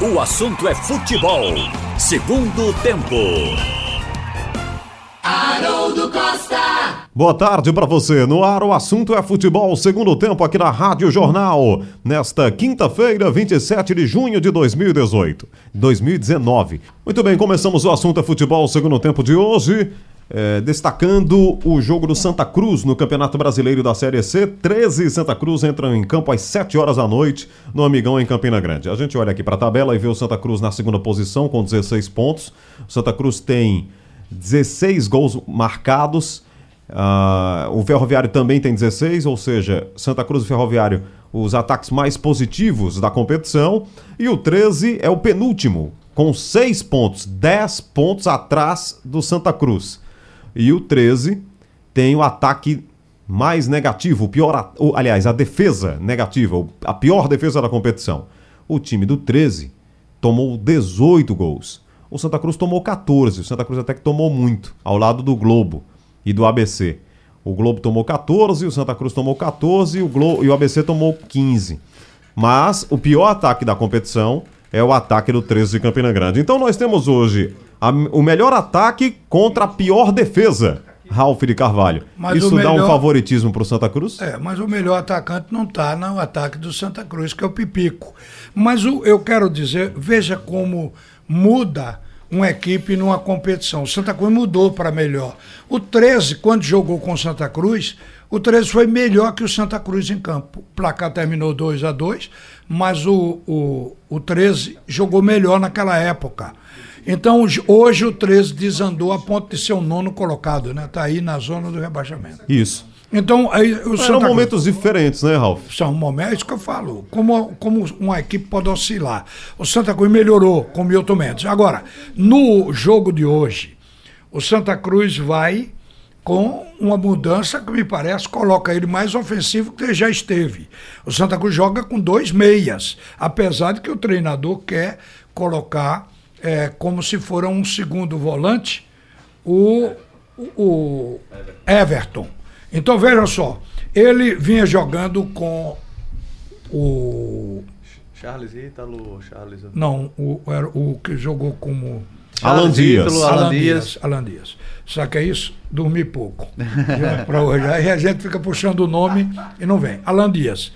O assunto é futebol. Segundo tempo. Haroldo Costa. Boa tarde para você. No ar, o assunto é futebol. Segundo tempo aqui na Rádio Jornal. Nesta quinta-feira, 27 de junho de 2018. 2019. Muito bem, começamos o assunto é futebol. Segundo tempo de hoje. É, destacando o jogo do Santa Cruz no Campeonato Brasileiro da Série C. 13 Santa Cruz entram em campo às 7 horas da noite no Amigão em Campina Grande. A gente olha aqui para a tabela e vê o Santa Cruz na segunda posição com 16 pontos. O Santa Cruz tem 16 gols marcados. Uh, o Ferroviário também tem 16, ou seja, Santa Cruz e Ferroviário, os ataques mais positivos da competição. E o 13 é o penúltimo, com 6 pontos, 10 pontos atrás do Santa Cruz. E o 13 tem o ataque mais negativo, o pior, aliás, a defesa negativa, a pior defesa da competição. O time do 13 tomou 18 gols. O Santa Cruz tomou 14. O Santa Cruz até que tomou muito, ao lado do Globo e do ABC. O Globo tomou 14, o Santa Cruz tomou 14 e o, Globo, e o ABC tomou 15. Mas o pior ataque da competição é o ataque do 13 de Campina Grande. Então nós temos hoje a, o melhor ataque contra a pior defesa. Ralf de Carvalho. Mas Isso melhor... dá um favoritismo para o Santa Cruz? É, mas o melhor atacante não está no ataque do Santa Cruz, que é o Pipico. Mas o, eu quero dizer, veja como muda uma equipe numa competição. O Santa Cruz mudou para melhor. O 13, quando jogou com o Santa Cruz, o 13 foi melhor que o Santa Cruz em campo. O placar terminou 2 a 2 mas o, o, o 13 jogou melhor naquela época. Então, hoje o 13 desandou a ponto de ser o nono colocado, né? Está aí na zona do rebaixamento. Isso. Então, aí, o São momentos diferentes, né, Ralf? São momentos que eu falo. Como, como uma equipe pode oscilar. O Santa Cruz melhorou com o Milton Mendes. Agora, no jogo de hoje, o Santa Cruz vai com uma mudança que me parece coloca ele mais ofensivo que já esteve. O Santa Cruz joga com dois meias, apesar de que o treinador quer colocar é, como se for um segundo volante o, o Everton. Então veja só, ele vinha jogando com o. Charles Ítalo, Charles. Não, o, era o que jogou como. Alan Dias. Alan Dias. Alan Dias. Só que é isso? Dormir pouco. para hoje. Aí a gente fica puxando o nome e não vem. Alan Dias.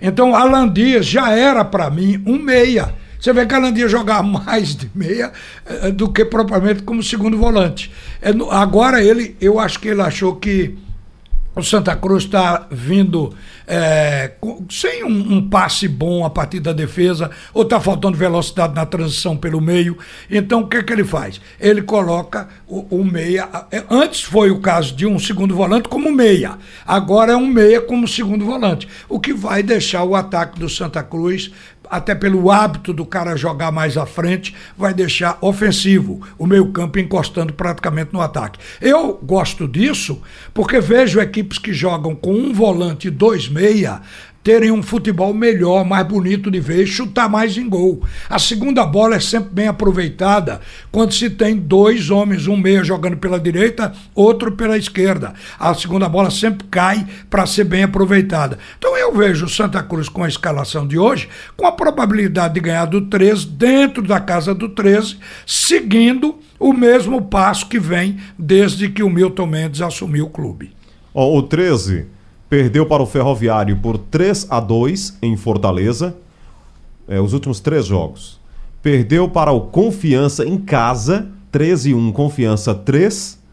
Então, Alan Dias já era para mim um meia. Você vê que Alan Dias jogar mais de meia eh, do que propriamente como segundo volante. É, agora ele, eu acho que ele achou que o Santa Cruz está vindo é, sem um, um, passe bom a partir da defesa, ou está faltando velocidade na transição pelo meio. Então, o que, que ele faz? Ele coloca o, o, meia. É, antes foi o caso de um segundo volante como meia, agora é um meia como segundo volante, o que vai deixar o ataque do Santa Cruz até pelo hábito do cara jogar mais à frente, vai deixar ofensivo o meio-campo encostando praticamente no ataque. Eu gosto disso porque vejo equipes que jogam com um volante e dois meia terem um futebol melhor, mais bonito de ver, chutar mais em gol. A segunda bola é sempre bem aproveitada quando se tem dois homens, um meia jogando pela direita, outro pela esquerda. A segunda bola sempre cai para ser bem aproveitada. Então eu vejo o Santa Cruz com a escalação de hoje, com a probabilidade de ganhar do 13 dentro da casa do 13, seguindo o mesmo passo que vem desde que o Milton Mendes assumiu o clube. Oh, o 13 perdeu para o Ferroviário por 3 a 2 em Fortaleza, é, os últimos três jogos. Perdeu para o Confiança em casa, 13 e 1, Confiança 3.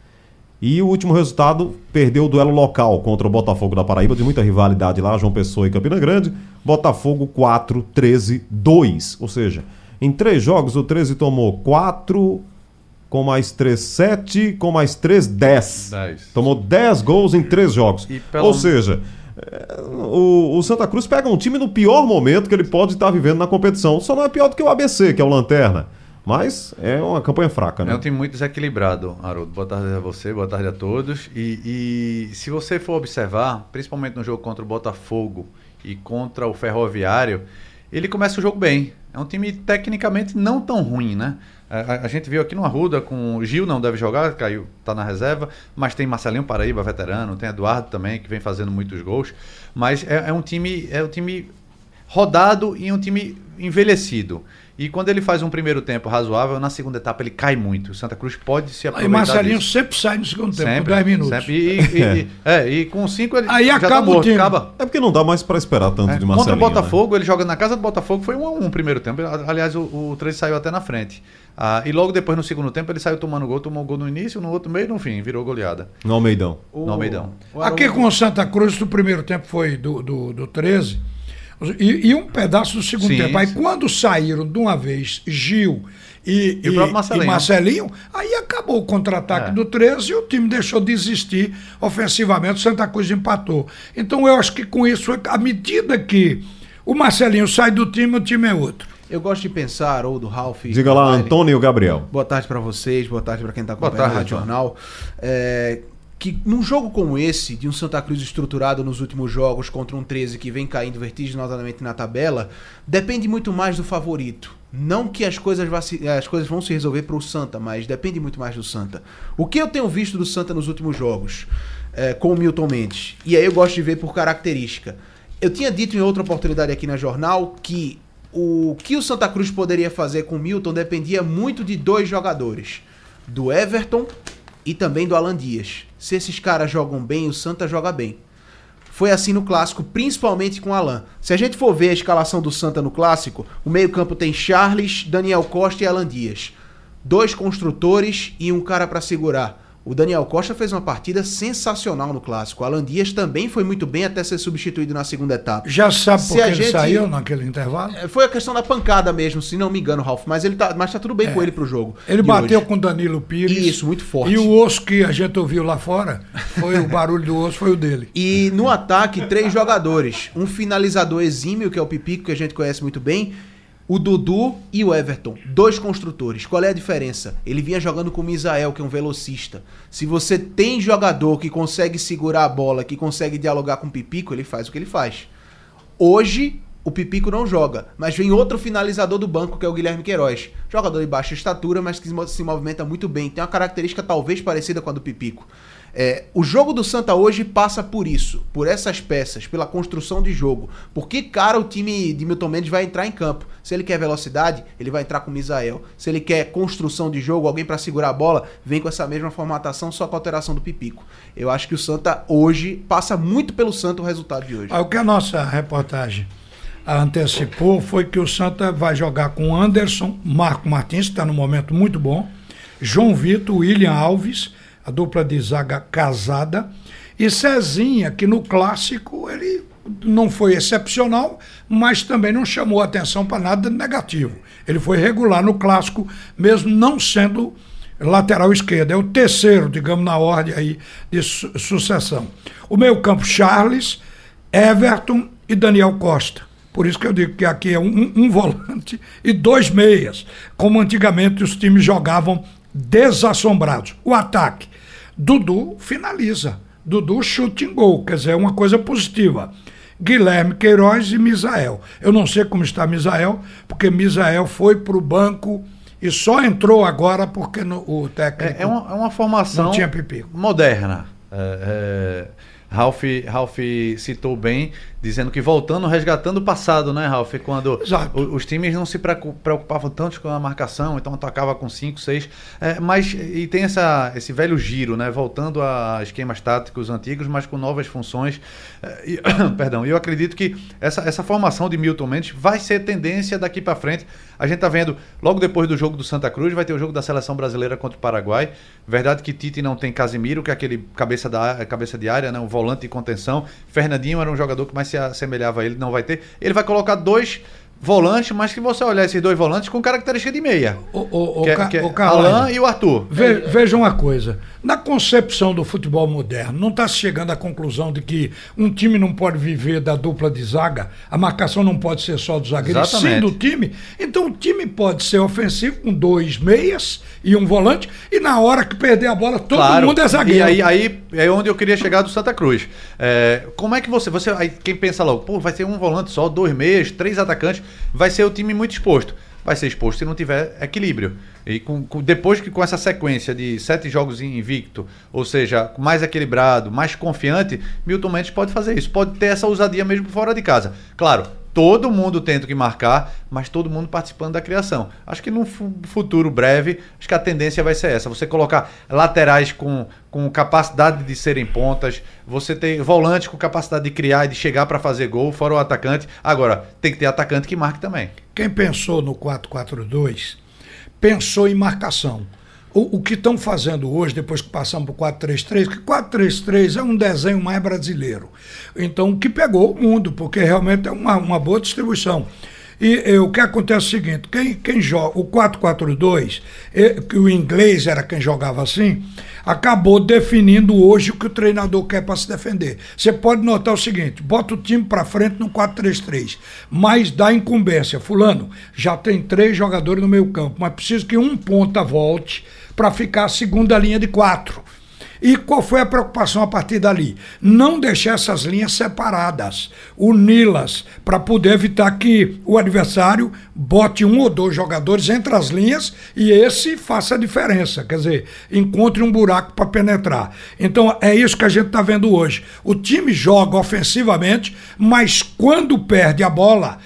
E o último resultado, perdeu o duelo local contra o Botafogo da Paraíba, de muita rivalidade lá, João Pessoa e Campina Grande. Botafogo 4, 13, 2. Ou seja, em três jogos o 13 tomou 4, com mais 3, 7, com mais 3, 10. 10. Tomou 10 gols em 3 jogos. Pelo... Ou seja, é, o, o, Santa Cruz pega um time no pior momento que ele pode estar vivendo na competição. Só não é pior do que o ABC, que é o Lanterna. Mas é uma campanha fraca, né? É um time muito desequilibrado, Haroldo. Boa tarde a você, boa tarde a todos. E, e se você for observar, principalmente no jogo contra o Botafogo e contra o Ferroviário, ele começa o jogo bem. É um time tecnicamente não tão ruim, né? A, a, gente viu aqui no Arruda com o Gil não deve jogar, caiu, tá na reserva, mas tem Marcelinho Paraíba, veterano, tem Eduardo também, que vem fazendo muitos gols. Mas é, é um time, é um time rodado e um time envelhecido. E quando ele faz um primeiro tempo razoável, na segunda etapa ele cai muito. O Santa Cruz pode se E aproveitar Marcelinho disso. sempre sai no segundo tempo, Sempre, com 10 minutos. sempre. E, e- e- é, e com 5 ele Aí já acaba tá o morto, time. acaba. É porque não dá mais pra esperar tanto É, de Contra Marcelinho. o Botafogo, ele joga na casa do Botafogo, foi um a um primeiro tempo. Aliás, o, o 13 saiu até na frente. Ah, e logo depois, no segundo tempo, ele saiu tomando gol, tomou gol no início, no outro meio, no fim, virou goleada. No Almeidão. No Almeidão. Aqui com o Santa Cruz, o primeiro tempo foi do, do, do 13, e, e um pedaço do segundo Sim, tempo. Aí sim. quando saíram de uma vez Gil e, E o próprio Marcelinho. e Marcelinho, aí acabou o contra-ataque É. do 13 e o time deixou de existir ofensivamente, o Santa Cruz empatou. Então eu acho que com isso, à medida que o Marcelinho sai do time, o time é outro. Eu gosto de pensar, ou do Ralph. Diga lá. Antônio Gabriel. Boa tarde pra vocês, boa tarde pra quem tá Boa acompanhando a tarde, Rádio Jornal. É, que num jogo como esse, de um Santa Cruz estruturado nos últimos jogos contra um 13 que vem caindo vertiginosamente na tabela, depende muito mais do favorito. Não que as coisas, se- as coisas vão se resolver pro Santa, mas depende muito mais do Santa. O que eu tenho visto do Santa nos últimos jogos, é, com o Milton Mendes, e aí eu gosto de ver por característica. Eu tinha dito em outra oportunidade aqui na jornal que o que o Santa Cruz poderia fazer com o Milton dependia muito de dois jogadores, do Everton e também do Alan Dias. Se esses caras jogam bem, o Santa joga bem. Foi assim no clássico, principalmente com o Alan. Se a gente for ver a escalação do Santa no clássico, o meio-campo tem Charles, Daniel Costa e Alan Dias. Dois construtores e um cara pra segurar. O Daniel Costa fez uma partida sensacional no clássico. O Alan Dias também foi muito bem até ser substituído na segunda etapa. Já sabe por que ele gente- saiu naquele intervalo? É, Foi a questão da pancada mesmo, se não me engano, Ralf. Mas ele tá, mas tá tudo bem com ele pro jogo. Ele bateu hoje. com Danilo Pires. Isso, muito forte. E o osso que a gente ouviu lá fora, foi o barulho do osso, foi o dele. E no ataque, três jogadores. Um finalizador exímio, que é o Pipico, que a gente conhece muito bem. O Dudu e o Everton. Dois construtores. Qual é a diferença? Ele vinha jogando com o Misael, que é um velocista. Se você tem jogador que consegue segurar a bola, que consegue dialogar com o Pipico, ele faz o que ele faz. Hoje, o Pipico não joga, mas vem outro finalizador do banco, que é o Guilherme Queiroz. Jogador de baixa estatura, mas que se mo- se movimenta muito bem. Tem uma característica talvez parecida com a do Pipico. É, o jogo do Santa hoje passa por isso, por essas peças, pela construção de jogo. Por que cara o time de Milton Mendes vai entrar em campo? Se ele quer velocidade, ele vai entrar com o Misael. Se ele quer construção de jogo, alguém para segurar a bola, vem com essa mesma formatação, só com a alteração do Pipico. Eu acho que o Santa hoje passa muito pelo Santa o resultado de hoje. Aí, o que a nossa reportagem antecipou foi que o Santa vai jogar com Anderson, Marco Martins, que está num momento muito bom, João Vitor, William Alves, a dupla de zaga casada, e Cezinha, que no clássico ele não foi excepcional, mas também não chamou atenção para nada negativo. Ele foi regular no clássico, mesmo não sendo lateral esquerdo. É o terceiro, digamos, na ordem aí de su- sucessão. O meio campo, Charles, Everton e Daniel Costa. Por isso que eu digo que aqui é um- um volante e dois meias, como antigamente os times jogavam desassombrados. O ataque, Dudu finaliza. Dudu chute em gol, quer dizer, é uma coisa positiva. Guilherme Queiroz e Misael. Eu não sei como está Misael, porque Misael foi para o banco e só entrou agora porque no- o técnico. É, é uma, é uma formação moderna. É, é, Ralph, Ralph citou bem, dizendo que voltando, resgatando o passado, né, Ralph? Quando o- os times não se preocu- preocupavam tanto com a marcação, então atacava com 5, 6. mas e tem essa, esse velho giro, né? Voltando a esquemas táticos antigos, mas com novas funções. É, e- perdão, eu acredito que essa, essa formação de Milton Mendes vai ser tendência daqui para frente. A gente tá vendo, logo depois do jogo do Santa Cruz, vai ter o jogo da seleção brasileira contra o Paraguai. Verdade que Tite não tem Casimiro, que é aquele cabeça, da, cabeça de área, né? um volante de contenção. Fernandinho era um jogador que mais se assemelhava a ele, não vai ter. Ele vai colocar dois volantes, mas que você olhar esses dois volantes com característica de meia. O, o, o, que é, Ca- que é o Alain e o Arthur. Ve- Veja uma coisa, na concepção do futebol moderno, não está se chegando à conclusão de que um time não pode viver da dupla de zaga, a marcação não pode ser só do zagueiro, sim do time. Então o time pode ser ofensivo com dois meias e um volante, e na hora que perder a bola, todo Claro. mundo é zagueiro. E aí, aí é onde eu queria chegar do Santa Cruz. É, como é que você. você aí quem pensa logo, pô, vai ser um volante só, dois meias, três atacantes, vai ser o time muito exposto. Vai ser exposto se não tiver equilíbrio. E com, com- depois que com essa sequência de sete jogos invicto, ou seja, mais equilibrado, mais confiante, Milton Mendes pode fazer isso. Pode ter essa ousadia mesmo fora de casa. Claro, todo mundo tendo que marcar, mas todo mundo participando da criação. Acho que no futuro breve, acho que a tendência vai ser essa. Você colocar laterais com, com capacidade de serem pontas, você tem volante com capacidade de criar e de chegar para fazer gol, fora o atacante. Agora, tem que ter atacante que marque também. Quem pensou no 4-4-2 pensou em marcação. O, o que estão fazendo hoje, depois que passamos para o 4-3-3, que 4-3-3 é um desenho mais brasileiro. Então, o que pegou o mundo, porque realmente é uma, uma boa distribuição. E, e, o que acontece é o seguinte: quem, quem joga o 4-4-2, que o inglês era quem jogava assim, acabou definindo hoje o que o treinador quer para se defender. Você pode notar o seguinte: bota o time para frente no 4-3-3, mas dá incumbência. Fulano, já tem três jogadores no meio campo, mas precisa que um ponta volte para ficar segunda linha de quatro. E qual foi a preocupação a partir dali? Não deixar essas linhas separadas, uni-las, para poder evitar que o adversário bote um ou dois jogadores entre as linhas e esse faça a diferença, quer dizer, encontre um buraco para penetrar. Então é isso que a gente está vendo hoje. O time joga ofensivamente, mas quando perde a bola,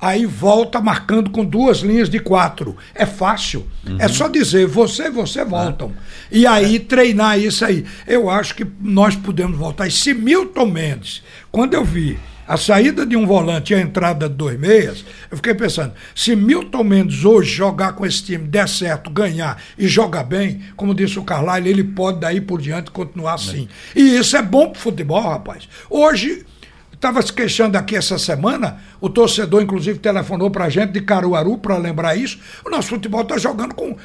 aí volta marcando com duas linhas de quatro. É fácil. Uhum. É só dizer, você, você voltam. E aí treinar isso aí. Eu acho que nós podemos voltar. E se Milton Mendes, quando eu vi a saída de um volante e a entrada de dois meias, eu fiquei pensando, se Milton Mendes hoje jogar com esse time, der certo, ganhar e jogar bem, como disse o Carlyle, ele pode daí por diante continuar assim. É. E isso é bom pro futebol, rapaz. Hoje Estava se queixando aqui essa semana, o torcedor, inclusive, telefonou para a gente de Caruaru para lembrar isso. O nosso futebol está jogando com,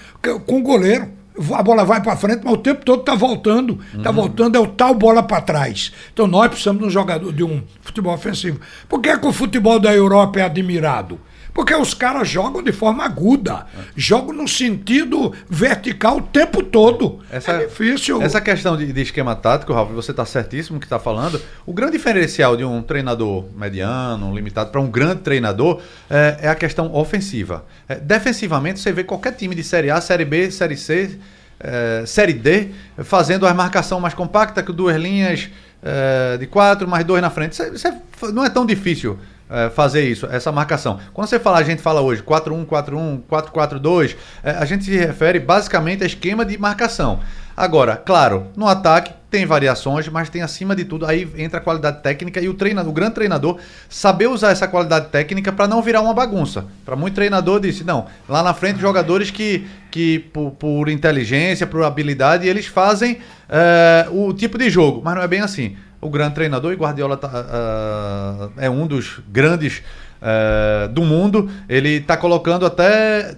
com o goleiro. A bola vai para frente, mas o tempo todo está voltando. Está uhum. voltando, é o tal bola para trás. Então nós precisamos de um jogador de um futebol ofensivo. Por que, é que o futebol da Europa é admirado? Porque os caras jogam de forma aguda, jogam no sentido vertical o tempo todo. Essa, é difícil. Essa questão de, de esquema tático, Ralf, você está certíssimo que está falando. O grande diferencial de um treinador mediano, limitado, para um grande treinador é, é, a questão ofensiva. É, defensivamente, você vê qualquer time de Série A, Série B, Série C, é, Série D, fazendo a marcação mais compacta, com duas linhas é, de quatro, mais dois na frente. Isso, isso é, não é tão difícil é, fazer isso, essa marcação. Quando você fala, a gente fala hoje 4-1-4-1, 4-4-2, é, a gente se refere basicamente a esquema de marcação. Agora, claro, no ataque tem variações, mas tem acima de tudo, aí entra a qualidade técnica e o treinador, o grande treinador, saber usar essa qualidade técnica para não virar uma bagunça. Para muito treinador disse, não, lá na frente jogadores que, que por, por inteligência, por habilidade, eles fazem é, o tipo de jogo, mas não é bem assim o grande treinador, e Guardiola tá, uh, é um dos grandes uh, do mundo. Ele está colocando até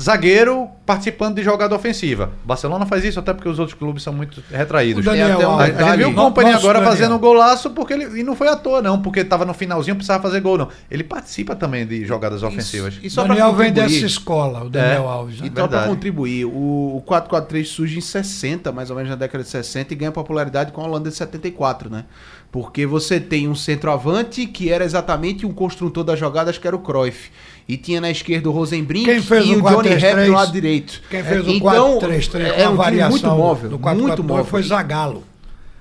zagueiro participando de jogada ofensiva. Barcelona faz isso até porque os outros clubes são muito retraídos. O Daniel, um, a, gente viu o Company agora Daniel. fazendo um golaço porque ele e não foi à toa não, porque estava no finalzinho precisava fazer gol não. Ele participa também de jogadas ofensivas. Isso, e só Daniel vem dessa escola, o Daniel é, Alves. Né? E só para contribuir, o, o 4-4-3 surge em 60, mais ou menos na década de 60 e ganha popularidade com a Holanda de 74, né? Porque você tem um centroavante que era exatamente um construtor das jogadas que era o Cruyff e tinha na esquerda o Rosenbrink e o, o Johnny Rep no lado direito. Quem fez então, o 4-3-3 é um variação muito móvel, do 4 muito móvel. foi Zagallo.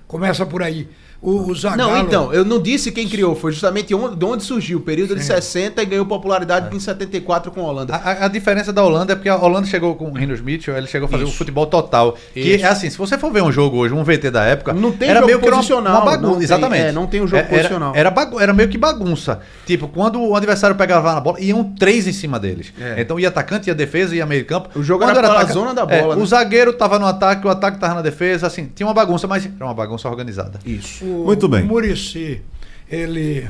Começa por aí. O, o Zagallo... Não, então, eu não disse quem criou, foi justamente onde, de onde surgiu, o período Sim. de 60 e ganhou popularidade é. em 74 com a Holanda. A, a, diferença da Holanda é porque a Holanda chegou com o Rinus Mitchell, ele chegou a fazer o um futebol total. Isso. Que é assim, se você for ver um jogo hoje, um VT da época, não tem era jogo meio que posicional, uma, bagunça. Tem, exatamente. É, não tem um jogo era, posicional. Era, bagu era meio que bagunça. Tipo, quando o adversário pegava na bola, iam três em cima deles. É. Então ia atacante, ia defesa, ia meio campo. O jogo quando era, era zona da bola. É, né? O zagueiro tava no ataque, o ataque tava na defesa, assim, tinha uma bagunça, mas era uma bagunça organizada. Isso. Muito bem. Murici, ele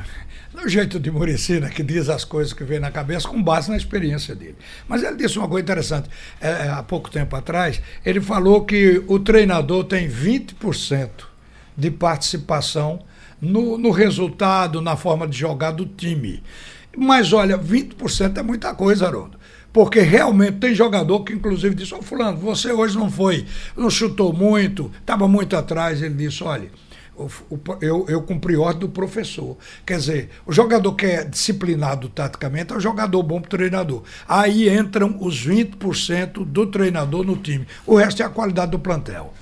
no jeito de Murici, né, que diz as coisas que vem na cabeça com base na experiência dele. Mas ele disse uma coisa interessante. É, é há pouco tempo atrás, ele falou que o treinador tem 20% de participação no, no resultado, na forma de jogar do time. Mas olha, 20% é muita coisa, Haroldo porque realmente tem jogador que inclusive disse, ô oh, fulano, você hoje não foi, não chutou muito, estava muito atrás, ele disse, olha, eu, eu cumpri ordem do professor. Quer dizer, o jogador que é disciplinado taticamente é um jogador bom para treinador. Aí entram os 20% do treinador no time. O resto é a qualidade do plantel.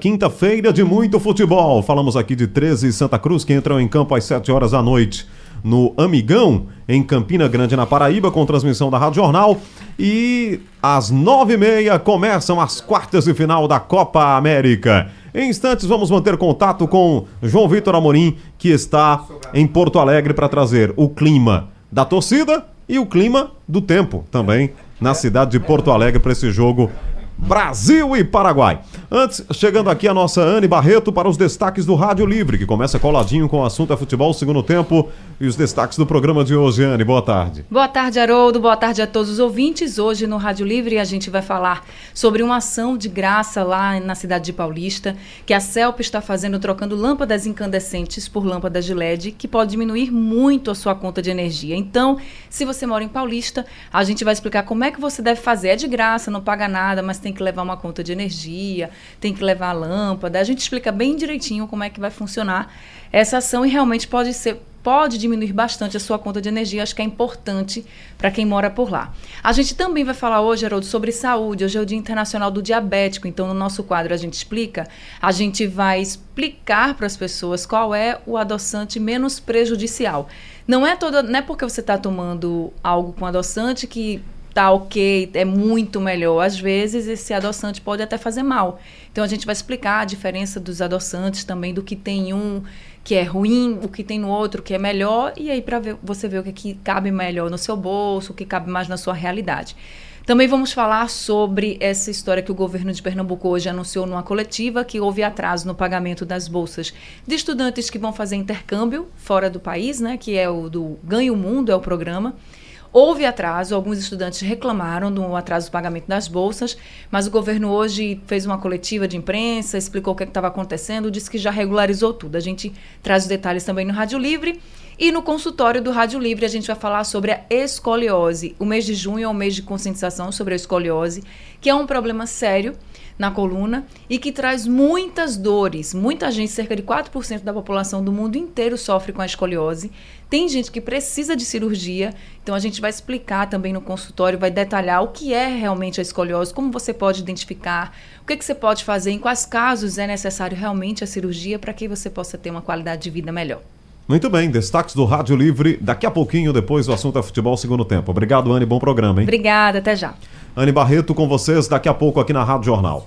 Quinta-feira de muito futebol. Falamos aqui de 13 Santa Cruz que entram em campo às 7 horas da noite. no Amigão, em Campina Grande, na Paraíba, com transmissão da Rádio Jornal. E às nove e meia começam as quartas de final da Copa América. Em instantes, vamos manter contato com João Vitor Amorim, que está em Porto Alegre para trazer o clima da torcida e o clima do tempo também na cidade de Porto Alegre para esse jogo Brasil e Paraguai. Antes, chegando aqui a nossa Anne Barreto para os destaques do Rádio Livre, que começa coladinho com o assunto é futebol segundo tempo e os destaques do programa de hoje. Anne, boa tarde. Boa tarde, Haroldo. Boa tarde a todos os ouvintes. Hoje no Rádio Livre a gente vai falar sobre uma ação de graça lá na cidade de Paulista, que a CELP está fazendo trocando lâmpadas incandescentes por lâmpadas de LED, que pode diminuir muito a sua conta de energia. Então, se você mora em Paulista, a gente vai explicar como é que você deve fazer. É de graça, não paga nada, mas tem tem que levar uma conta de energia, tem que levar a lâmpada. A gente explica bem direitinho como é que vai funcionar essa ação e realmente pode ser pode diminuir bastante a sua conta de energia, acho que é importante para quem mora por lá. A gente também vai falar hoje, Haroldo, sobre saúde. Hoje é o Dia Internacional do Diabético, então no nosso quadro a gente explica, a gente vai explicar para as pessoas qual é o adoçante menos prejudicial. Não é todo, não é porque você está tomando algo com adoçante que tá ok, é muito melhor. Às vezes, esse adoçante pode até fazer mal. Então, a gente vai explicar a diferença dos adoçantes também, do que tem um que é ruim, o que tem no outro que é melhor, e aí para você ver o que, que cabe melhor no seu bolso, o que cabe mais na sua realidade. Também vamos falar sobre essa história que o governo de Pernambuco hoje anunciou numa coletiva que houve atraso no pagamento das bolsas de estudantes que vão fazer intercâmbio fora do país, né, que é o do Ganho Mundo, é o programa. Houve atraso, alguns estudantes reclamaram do atraso do pagamento das bolsas, mas o governo hoje fez uma coletiva de imprensa, explicou o que é estava acontecendo, disse que já regularizou tudo. A gente traz os detalhes também no Rádio Livre. E no consultório do Rádio Livre a gente vai falar sobre a escoliose. O mês de junho é o mês de conscientização sobre a escoliose, que é um problema sério na coluna e que traz muitas dores. Muita gente, cerca de 4% da população do mundo inteiro sofre com a escoliose. Tem gente que precisa de cirurgia, então a gente vai explicar também no consultório, vai detalhar o que é realmente a escoliose, como você pode identificar, o que, que você pode fazer, em quais casos é necessário realmente a cirurgia para que você possa ter uma qualidade de vida melhor. Muito bem, destaques do Rádio Livre. Daqui a pouquinho, depois, o assunto é futebol segundo tempo. Obrigado, Anne. Bom programa, hein? Obrigada, até já. Anne Barreto com vocês daqui a pouco aqui na Rádio Jornal.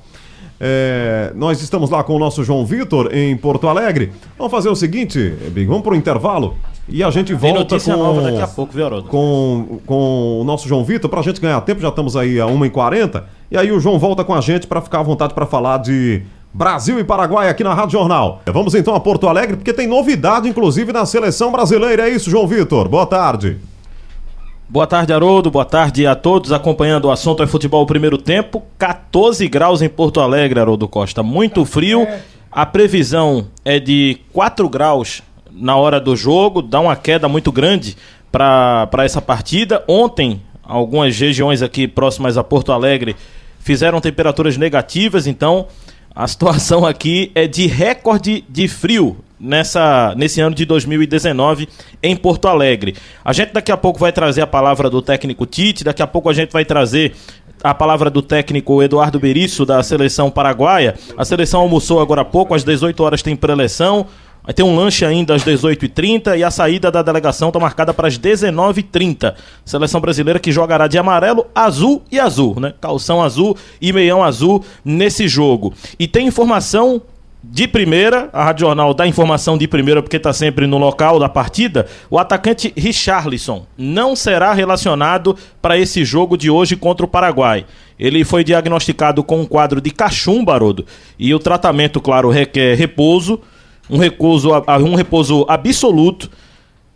É, nós estamos lá com o nosso João Vitor em Porto Alegre. Vamos fazer o seguinte, Big, vamos para o intervalo e a gente volta com, nova daqui a pouco, viu, com, com o nosso João Vitor para a gente ganhar tempo. Já estamos aí a 1h40 e aí o João volta com a gente para ficar à vontade para falar de Brasil e Paraguai aqui na Rádio Jornal. Vamos então a Porto Alegre, porque tem novidade, inclusive, na seleção brasileira. É isso, João Vitor. Boa tarde. Boa tarde, Haroldo. Boa tarde a todos acompanhando o assunto é futebol primeiro tempo. 14 graus em Porto Alegre, Haroldo Costa. Muito frio. A previsão é de 4 graus na hora do jogo. Dá uma queda muito grande para essa partida. Ontem, algumas regiões aqui próximas a Porto Alegre fizeram temperaturas negativas, então a situação aqui é de recorde de frio nessa, nesse ano de 2019 em Porto Alegre. A gente daqui a pouco vai trazer a palavra do técnico Tite, daqui a pouco a gente vai trazer a palavra do técnico Eduardo Berizzo da seleção paraguaia. A seleção almoçou agora há pouco, às 18 horas tem preleção. Vai ter um lanche ainda às 18h30 e a saída da delegação está marcada para as 19h30. Seleção brasileira que jogará de amarelo, azul e azul, né? Calção azul e meião azul nesse jogo. E tem informação de primeira, a Rádio Jornal dá informação de primeira porque está sempre no local da partida. O atacante Richarlison não será relacionado para esse jogo de hoje contra o Paraguai. Ele foi diagnosticado com um quadro de cachumba, Barodo, e o tratamento, claro, requer repouso um repouso, um repouso absoluto,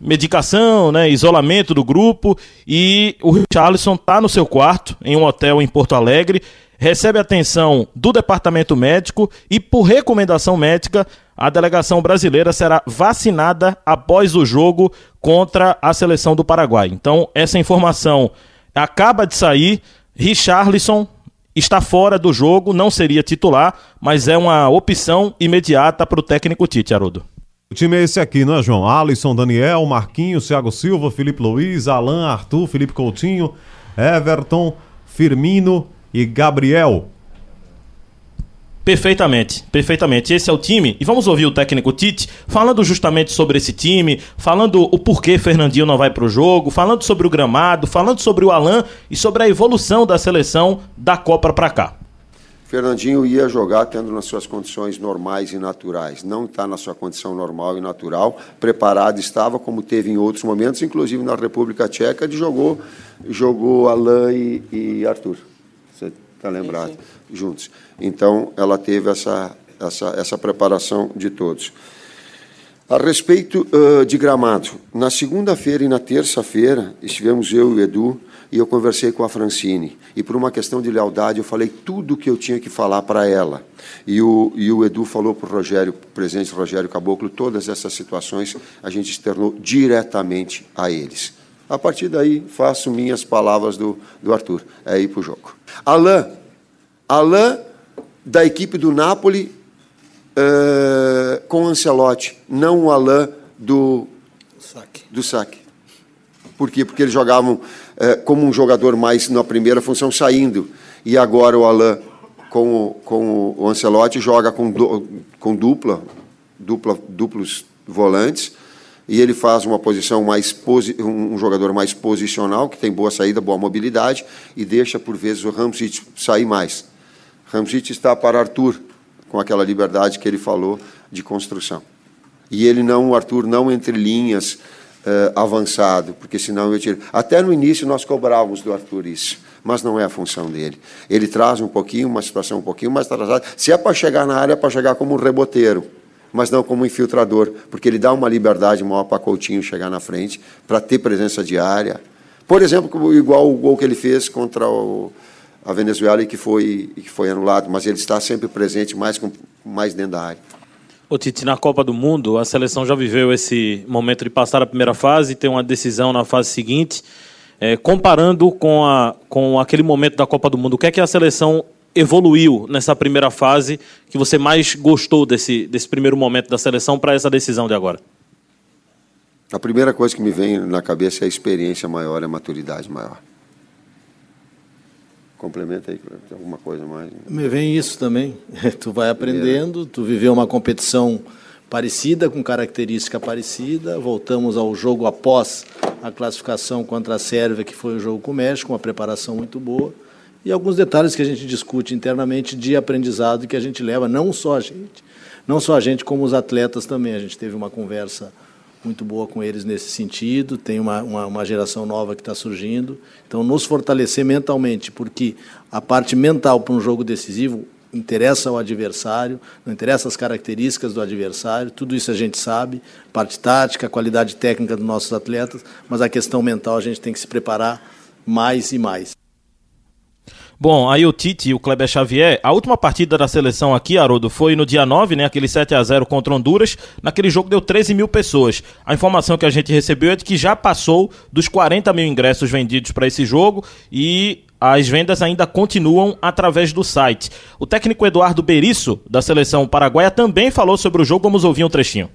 medicação, né, isolamento do grupo e o Richarlison está no seu quarto em um hotel em Porto Alegre, recebe atenção do departamento médico e por recomendação médica a delegação brasileira será vacinada após o jogo contra a seleção do Paraguai. Então essa informação acaba de sair. Richarlison está fora do jogo, não seria titular, mas é uma opção imediata para o técnico Tite, Arudo. O time é esse aqui, não é, João? Alisson, Daniel, Marquinhos, Thiago Silva, Felipe Luiz, Alain, Arthur, Felipe Coutinho, Everton, Firmino e Gabriel. Perfeitamente, perfeitamente. Esse é o time. E vamos ouvir o técnico Tite falando justamente sobre esse time, falando o porquê Fernandinho não vai para o jogo, falando sobre o gramado, falando sobre o Alan e sobre a evolução da seleção da Copa para cá. Fernandinho ia jogar tendo nas suas condições normais e naturais. Não está na sua condição normal e natural. Preparado estava, como teve em outros momentos, inclusive na República Tcheca, ele jogou, jogou Alain e, e Arthur. Você está lembrado? Sim, sim juntos. Então, ela teve essa, essa, essa preparação de todos. A respeito uh, de gramado, na segunda-feira e na terça-feira estivemos eu e o Edu e eu conversei com a Francine. E por uma questão de lealdade, eu falei tudo o que eu tinha que falar para ela. E o, e o Edu falou para o Rogério, presidente Rogério Caboclo, todas essas situações a gente externou diretamente a eles. A partir daí, faço minhas palavras do, do Arthur. É ir para o jogo. Alain, Alain, da equipe do Napoli, uh, com Ancelotti, não o Alain do saque. Do saque. Por quê? Porque eles jogavam uh, como um jogador mais na primeira função, saindo. E agora o Alain, com o, com o Ancelotti, joga com, do, com dupla, dupla, duplos volantes e ele faz uma posição mais posi um jogador mais posicional que tem boa saída, boa mobilidade e deixa por vezes o Ramsey sair mais. Ramjit está para Arthur, com aquela liberdade que ele falou de construção. E ele não, o Arthur, não entre linhas uh, avançado, porque senão eu tiro. Até no início nós cobrávamos do Arthur isso, mas não é a função dele. Ele traz um pouquinho, uma situação um pouquinho mais atrasada. Se é para chegar na área, é para chegar como um reboteiro, mas não como um infiltrador, porque ele dá uma liberdade maior para Coutinho chegar na frente, para ter presença diária. Por exemplo, igual o gol que ele fez contra o a Venezuela e que foi, e que foi anulado, mas ele está sempre presente mais, com, mais dentro da área. O Tite, na Copa do Mundo, a seleção já viveu esse momento de passar a primeira fase e ter uma decisão na fase seguinte. É, comparando com, a, com aquele momento da Copa do Mundo, o que é que a seleção evoluiu nessa primeira fase que você mais gostou desse, desse primeiro momento da seleção para essa decisão de agora? A primeira coisa que me vem na cabeça é a experiência maior, a maturidade maior. Complementa aí, tem alguma coisa mais. Me vem isso também. tu vai aprendendo, tu viveu uma competição parecida, com característica parecida. Voltamos ao jogo após a classificação contra a Sérvia, que foi o jogo com o México, uma preparação muito boa. E alguns detalhes que a gente discute internamente de aprendizado que a gente leva, não só a gente, não só a gente, como os atletas também. A gente teve uma conversa muito boa com eles nesse sentido. Tem uma, uma, uma geração nova que está surgindo. Então, nos fortalecer mentalmente, porque a parte mental para um jogo decisivo interessa ao adversário, não interessa as características do adversário, tudo isso a gente sabe, parte tática, qualidade técnica dos nossos atletas, mas a questão mental a gente tem que se preparar mais e mais. Bom, aí o Tite e o Kleber Xavier, a última partida da seleção aqui, Haroldo, foi no dia 9, né? Aquele 7 a 0 contra Honduras. Naquele jogo deu 13 mil pessoas. A informação que a gente recebeu é de que já passou dos 40 mil ingressos vendidos para esse jogo e as vendas ainda continuam através do site. O técnico Eduardo Berisso, da seleção paraguaia, também falou sobre o jogo. Vamos ouvir um trechinho.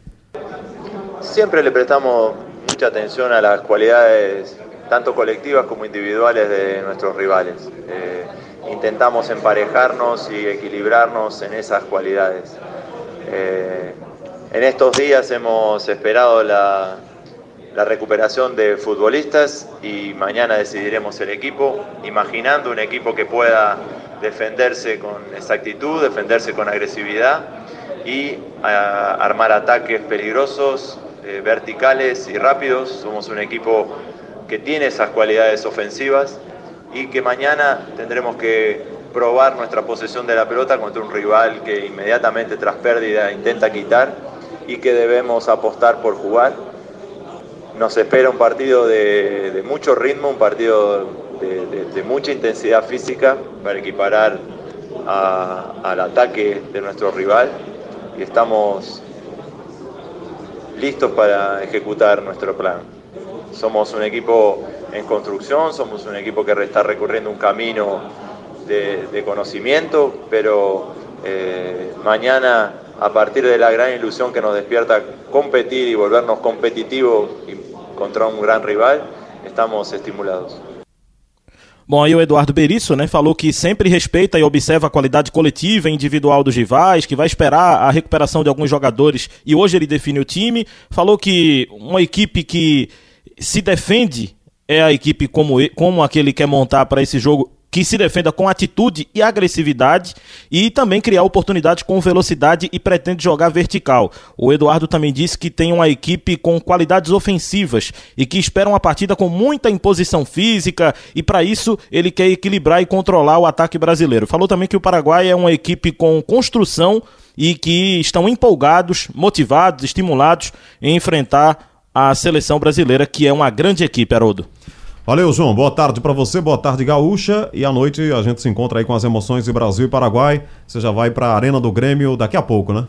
Sempre le prestamos muita atenção às qualidades tanto colectivas como individuales de nuestros rivales. Eh, intentamos emparejarnos y equilibrarnos en esas cualidades. Eh, en estos días hemos esperado la, recuperación de futbolistas y mañana decidiremos el equipo, imaginando un equipo que pueda defenderse con exactitud, defenderse con agresividad y armar ataques peligrosos, eh, verticales y rápidos. Somos un equipo que tiene esas cualidades ofensivas y que mañana tendremos que probar nuestra posesión de la pelota contra un rival que inmediatamente tras pérdida intenta quitar y que debemos apostar por jugar. Nos espera un partido de, mucho ritmo, un partido de, mucha intensidad física para equiparar al ataque de nuestro rival y estamos listos para ejecutar nuestro plan. Somos un equipo en construcción, somos un equipo que está recorriendo un camino de, conocimiento, pero eh, mañana, a partir de la gran ilusión que nos despierta competir y volvernos competitivos contra un gran rival, estamos estimulados. Bom, aí o Eduardo Berisso, né, falou que sempre respeita e observa a qualidade coletiva e individual dos rivais, que vai esperar a recuperação de alguns jogadores e hoje ele define o time. Falou que uma equipe que se defende é a equipe como, como a que ele quer montar para esse jogo que se defenda com atitude e agressividade e também criar oportunidades com velocidade e pretende jogar vertical. O Eduardo também disse que tem uma equipe com qualidades ofensivas e que espera uma partida com muita imposição física e para isso ele quer equilibrar e controlar o ataque brasileiro. Falou também que o Paraguai é uma equipe com construção e que estão empolgados, motivados, estimulados em enfrentar a seleção brasileira, que é uma grande equipe, Haroldo. Valeu, João. Boa tarde para você, boa tarde, Gaúcha. E à noite a gente se encontra aí com as emoções de Brasil e Paraguai. Você já vai para a Arena do Grêmio daqui a pouco, né?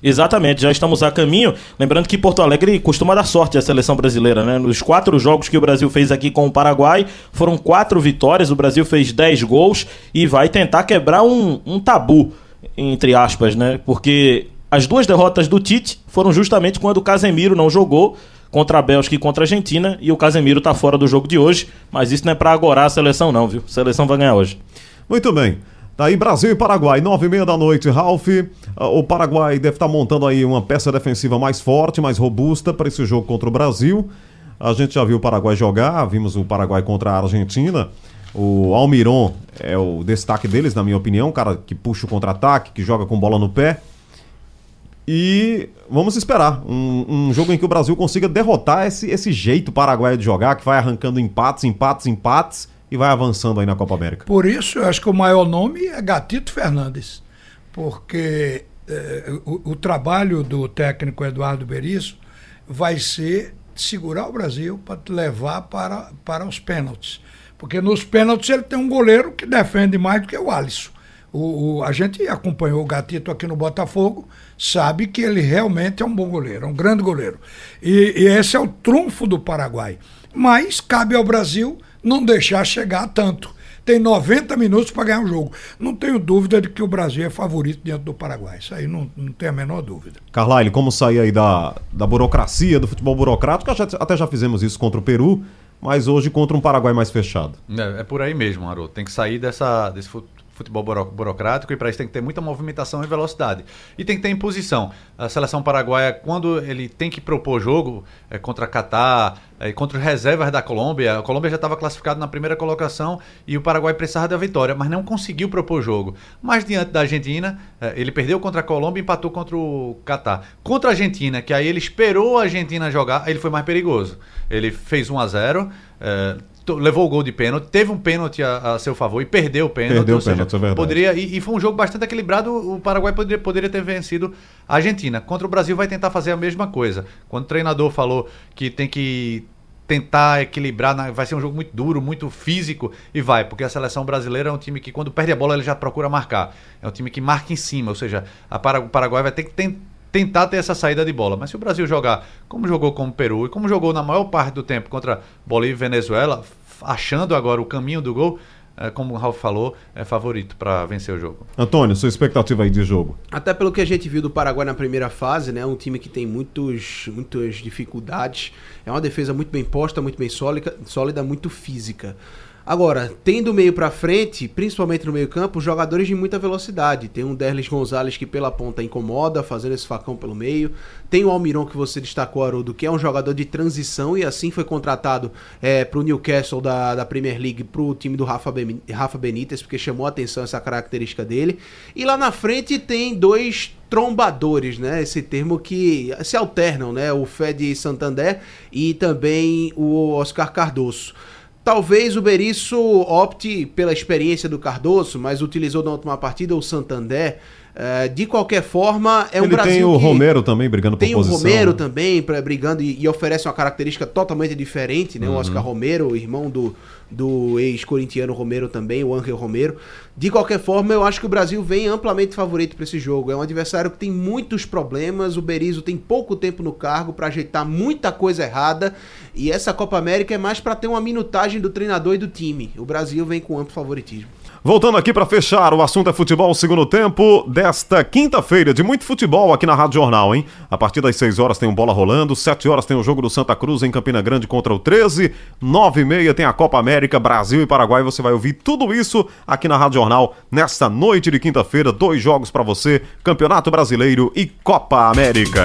Exatamente, já estamos a caminho. Lembrando que Porto Alegre costuma dar sorte à seleção brasileira, né? Nos quatro jogos que o Brasil fez aqui com o Paraguai, foram quatro vitórias. O Brasil fez dez gols e vai tentar quebrar um, um tabu, entre aspas, né? Porque as duas derrotas do Tite foram justamente quando o Casemiro não jogou contra a Bélgica e contra a Argentina, e o Casemiro está fora do jogo de hoje, mas isso não é para agorar a seleção não, viu? A seleção vai ganhar hoje. Muito bem. Daí tá Brasil e Paraguai, nove e meia da noite, Ralf. Ah, o Paraguai deve estar tá montando aí uma peça defensiva mais forte, mais robusta para esse jogo contra o Brasil. A gente já viu o Paraguai jogar, vimos o Paraguai contra a Argentina. O Almiron é o destaque deles, na minha opinião, um cara que puxa o contra-ataque, que joga com bola no pé. E vamos esperar um, um, jogo em que o Brasil consiga derrotar esse, esse jeito paraguaio de jogar, que vai arrancando empates, empates, empates e vai avançando aí na Copa América. Por isso, eu acho que o maior nome é Gatito Fernandes, porque eh, o, o, trabalho do técnico Eduardo Berizzo vai ser segurar o Brasil para levar para, para os pênaltis. Porque nos pênaltis ele tem um goleiro que defende mais do que o Alisson. O, o, a gente acompanhou o Gatito aqui no Botafogo, sabe que ele realmente é um bom goleiro, é um grande goleiro. E, e esse é o trunfo do Paraguai. Mas cabe ao Brasil não deixar chegar tanto. Tem 90 minutos para ganhar o jogo. Não tenho dúvida de que o Brasil é favorito dentro do Paraguai. Isso aí não, não tem a menor dúvida. Carlyle, como sair aí da, da burocracia, do futebol burocrático? Até já fizemos isso contra o Peru, mas hoje contra um Paraguai mais fechado. É, é por aí mesmo, Haroldo. Tem que sair dessa, desse futebol burocrático e para isso tem que ter muita movimentação e velocidade. E tem que ter imposição. A seleção paraguaia, quando ele tem que propor jogo é, contra Catar, é, contra os reservas da Colômbia, a Colômbia já estava classificada na primeira colocação e o Paraguai precisava da vitória, mas não conseguiu propor jogo. Mas diante da Argentina, é, ele perdeu contra a Colômbia e empatou contra o Catar. Contra a Argentina, que aí ele esperou a Argentina jogar, ele foi mais perigoso. Ele fez 1 a 0 levou o gol de pênalti, teve um pênalti a, a seu favor e perdeu o pênalti. Perdeu o pênalti, é verdade. Poderia, e, e, foi um jogo bastante equilibrado. O Paraguai poderia, poderia ter vencido a Argentina. Contra o Brasil vai tentar fazer a mesma coisa. Quando o treinador falou que tem que tentar equilibrar, vai ser um jogo muito duro, muito físico, e vai, porque a seleção brasileira é um time que quando perde a bola ele já procura marcar. É um time que marca em cima, ou seja, a Paraguai vai ter que tentar tentar ter essa saída de bola. Mas se o Brasil jogar como jogou com o Peru e como jogou na maior parte do tempo contra Bolívia e Venezuela, achando agora o caminho do gol, é, como o Ralf falou, é favorito para vencer o jogo. Antônio, sua expectativa aí de jogo? Até pelo que a gente viu do Paraguai na primeira fase, né? Um time que tem muitos, muitas dificuldades. É uma defesa muito bem posta, muito bem sólida, sólida muito física. Agora, tem do meio para frente, principalmente no meio-campo, jogadores de muita velocidade. Tem um Derlis Gonzalez que pela ponta incomoda, fazendo esse facão pelo meio. Tem o Almiron que você destacou, Haroldo, que é um jogador de transição e assim foi contratado é, para o Newcastle da, da Premier League, para o time do Rafa, ben, Rafa Benítez, porque chamou a atenção essa característica dele. E lá na frente tem dois trombadores, né? Esse termo que se alternam, né? O Fed Santander e também o Oscar Cardoso. Talvez o Berizzo opte pela experiência do Cardoso, mas utilizou na última partida o Santander. Uh, de qualquer forma, é um Ele Brasil. Tem o Romero também brigando por tem posição. Tem o Romero né? também pra, brigando e, e, oferece uma característica totalmente diferente, né? Uhum. O Oscar Romero, irmão do, do ex-corintiano Romero também, o Ángel Romero. De qualquer forma, eu acho que o Brasil vem amplamente favorito para esse jogo. É um adversário que tem muitos problemas, o Berizzo tem pouco tempo no cargo para ajeitar muita coisa errada, e essa Copa América é mais para ter uma minutagem do treinador e do time. O Brasil vem com amplo favoritismo. Voltando aqui para fechar, o assunto é futebol segundo tempo desta quinta-feira, de muito futebol aqui na Rádio Jornal, hein? A partir das 6 horas tem um bola rolando, 7 horas tem o jogo do Santa Cruz em Campina Grande contra o 13, 9 e meia tem a Copa América, Brasil e Paraguai. Você vai ouvir tudo isso aqui na Rádio Jornal nesta noite de quinta-feira. Dois jogos para você: Campeonato Brasileiro e Copa América.